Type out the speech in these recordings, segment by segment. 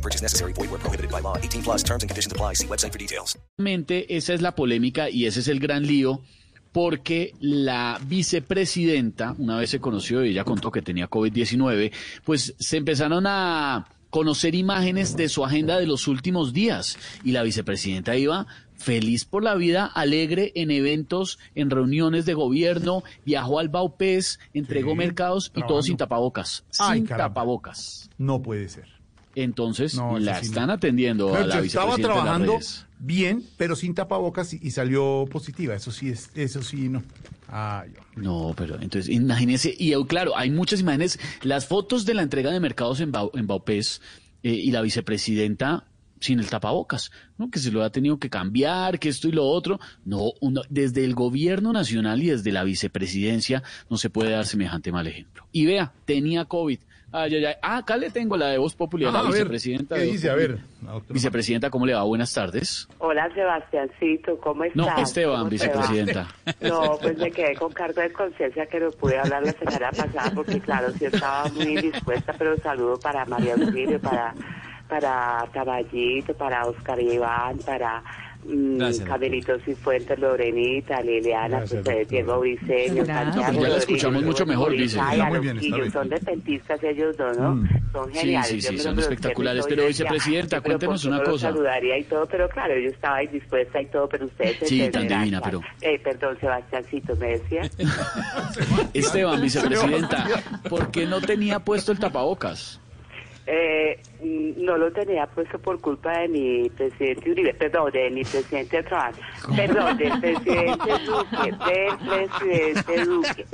No purchase necessary. Void where prohibited by law. 18 plus terms and conditions apply. See website for details. Realmente esa es la polémica y ese es el gran lío porque la vicepresidenta, una vez se conoció y ella contó que tenía COVID-19, pues se empezaron a conocer imágenes de su agenda de los últimos días y la vicepresidenta iba feliz por la vida, alegre en eventos, en reuniones de gobierno, viajó al Baupés, entregó Sí, mercados y todo sin tapabocas, Ay, sin caramba. tapabocas. No puede ser. Entonces No, la sí no. están atendiendo a la estaba vicepresidenta de las trabajando redes. bien, pero sin tapabocas y, y salió positiva. Eso sí es, eso sí no. Ay. No, pero entonces imagínese, y eh, claro, hay muchas imágenes, las fotos de la entrega de mercados en, Bau- en Baupés eh, y la vicepresidenta sin el tapabocas, ¿no? Que se lo ha tenido que cambiar, que esto y lo otro. No, uno- desde el gobierno nacional y desde la vicepresidencia no se puede dar semejante mal ejemplo. Y vea, tenía COVID. Ay, ay, ay. Ah, acá le tengo la de Voz Popular, Ah, la ver, vicepresidenta. ¿qué dice? A ver, Vicepresidenta, ¿cómo le va? Buenas tardes. Hola Sebastiancito, ¿cómo estás? No, Esteban, ¿Cómo te vicepresidenta. No, pues me quedé con cargo de conciencia que no pude hablar la semana pasada porque claro, sí estaba muy indispuesta, pero saludo para María Auxilio, para para Caballito, para Oscar Iván, para mm, Camilito Cifuentes, Lorenita, Liliana, Gracias, pues, Diego Briceño, Gracias. Santiago No, pues ya la escuchamos mucho mejor, Vice. Ay, Está muy bien, está bien. son depentistas ellos dos, ¿no? Mm. Son Sí, geniales. sí, sí, me son espectaculares. Pero, vicepresidenta, "Pero cuéntenos ¿por qué una cosa". saludaría y todo, pero claro, yo estaba indispuesta y todo, pero ustedes Sí, tan divina, pero- Eh, perdón, Sebastiancito, ¿me decía? Esteban, vicepresidenta, ¿por qué no tenía puesto el tapabocas? Eh, mm, no lo tenía puesto por culpa de mi presidente Uribe, perdón, de mi presidente de trabajo, perdón, del presidente Duque, del presidente Duque.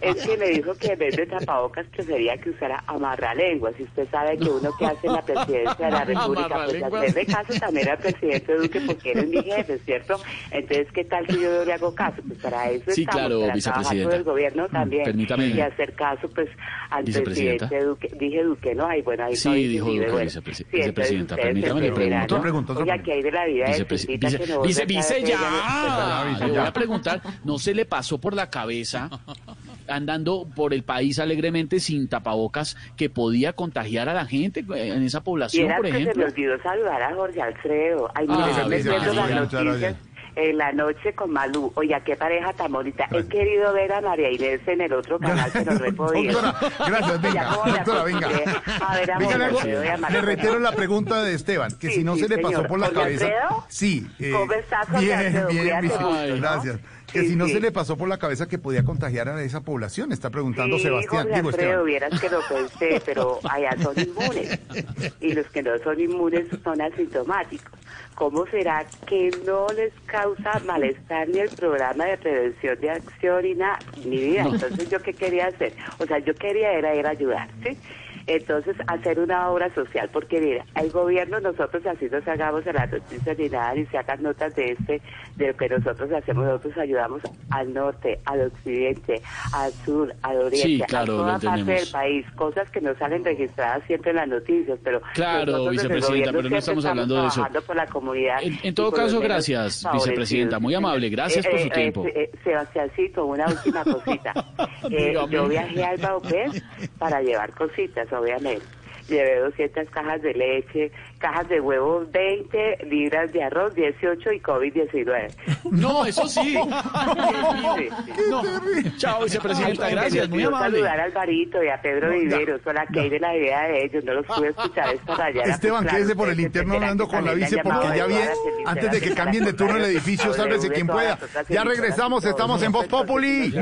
Es que me dijo que en vez de tapabocas prefería que usara amarralenguas. Y usted sabe que uno que hace la presidencia de la República, pues hacerle caso también al presidente Duque porque él es mi jefe, ¿cierto? Entonces, ¿qué tal si yo no le hago caso? Pues para eso Sí, estamos, claro, para trabajar con el gobierno también. permítame. Y hacer caso, pues, al presidente Duque. Dije Duque, ¿no? Ay, bueno, Sí, no dijo Duque, bueno. vicepresi- vicepresidenta, permítame, le pregunto. ¿no? Otra pregunta, otra Oiga, que hay de la vida de vice- no vice- vice, ver ya. vice, Le voy a preguntar, ¿no se le pasó por la cabeza, andando por el país alegremente sin tapabocas, que podía contagiar a la gente eh, en esa Y población, era por que se me ejemplo? olvidó saludar a Jorge Alfredo. Ay, Ah, mire, yo me vicepresidenta, viendo las noticias. En la noche con Malú. Oiga, qué pareja tan bonita. He querido ver a María Inés en el otro canal, pero no he podido. Doctora, gracias, venga, doctora, venga. A ver a Venga, le hago- le reitero la pregunta de Esteban, que Sí, si no sí, se le pasó señor. por la ¿Jorge cabeza. Alfredo? Sí. eh, ¿Cómo estás, bien, Alfredo? bien, bien, gracias. Que Sí, si no se le pasó por la cabeza que podía contagiar a esa población, está preguntando Sebastián. Jorge Digo, Alfredo, Esteban. vieras que lo pensé, pero allá son inmunes. Y los que no son inmunes son asintomáticos. ¿Cómo será que no les causa malestar ni el programa de prevención de acción y nada? Ni vida. Entonces, ¿yo qué quería hacer? O sea, yo quería era ir a ayudar, ¿sí? Entonces, hacer una obra social, porque mira, el gobierno, nosotros así nos hagamos a las noticias ni nada, ni se hagan notas de este, de lo que nosotros hacemos, nosotros ayudamos al norte, al occidente, al sur, al oriente, Sí, claro, a toda parte del país, cosas que no salen registradas siempre en las noticias, pero Claro, vicepresidenta, pero no estamos hablando de eso. por la comunidad. En- todo caso, gracias, vicepresidenta, muy amable, gracias por su tiempo. eh, eh, Sebastiancito, una última cosita. Eh, yo viajé al Baupés para llevar cositas, obviamente. Llevé 200 cajas de leche, cajas de huevos, 20 libras de arroz, 18 y COVID-19. No, eso sí. Sí, sí. No. Chao, vicepresidenta, gracias, muy amable. saludar a Alvarito y a Pedro No, Viveros, o la que hay de la idea de ellos, no los pude escuchar esta mañana. Esteban, pues, quédese por el interno hablando con la vice, porque ya emisoras antes de que cambien de turno el edificio, sálvese quien todas pueda. Ya regresamos, estamos en Voz pues, Populi.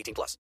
18 plus.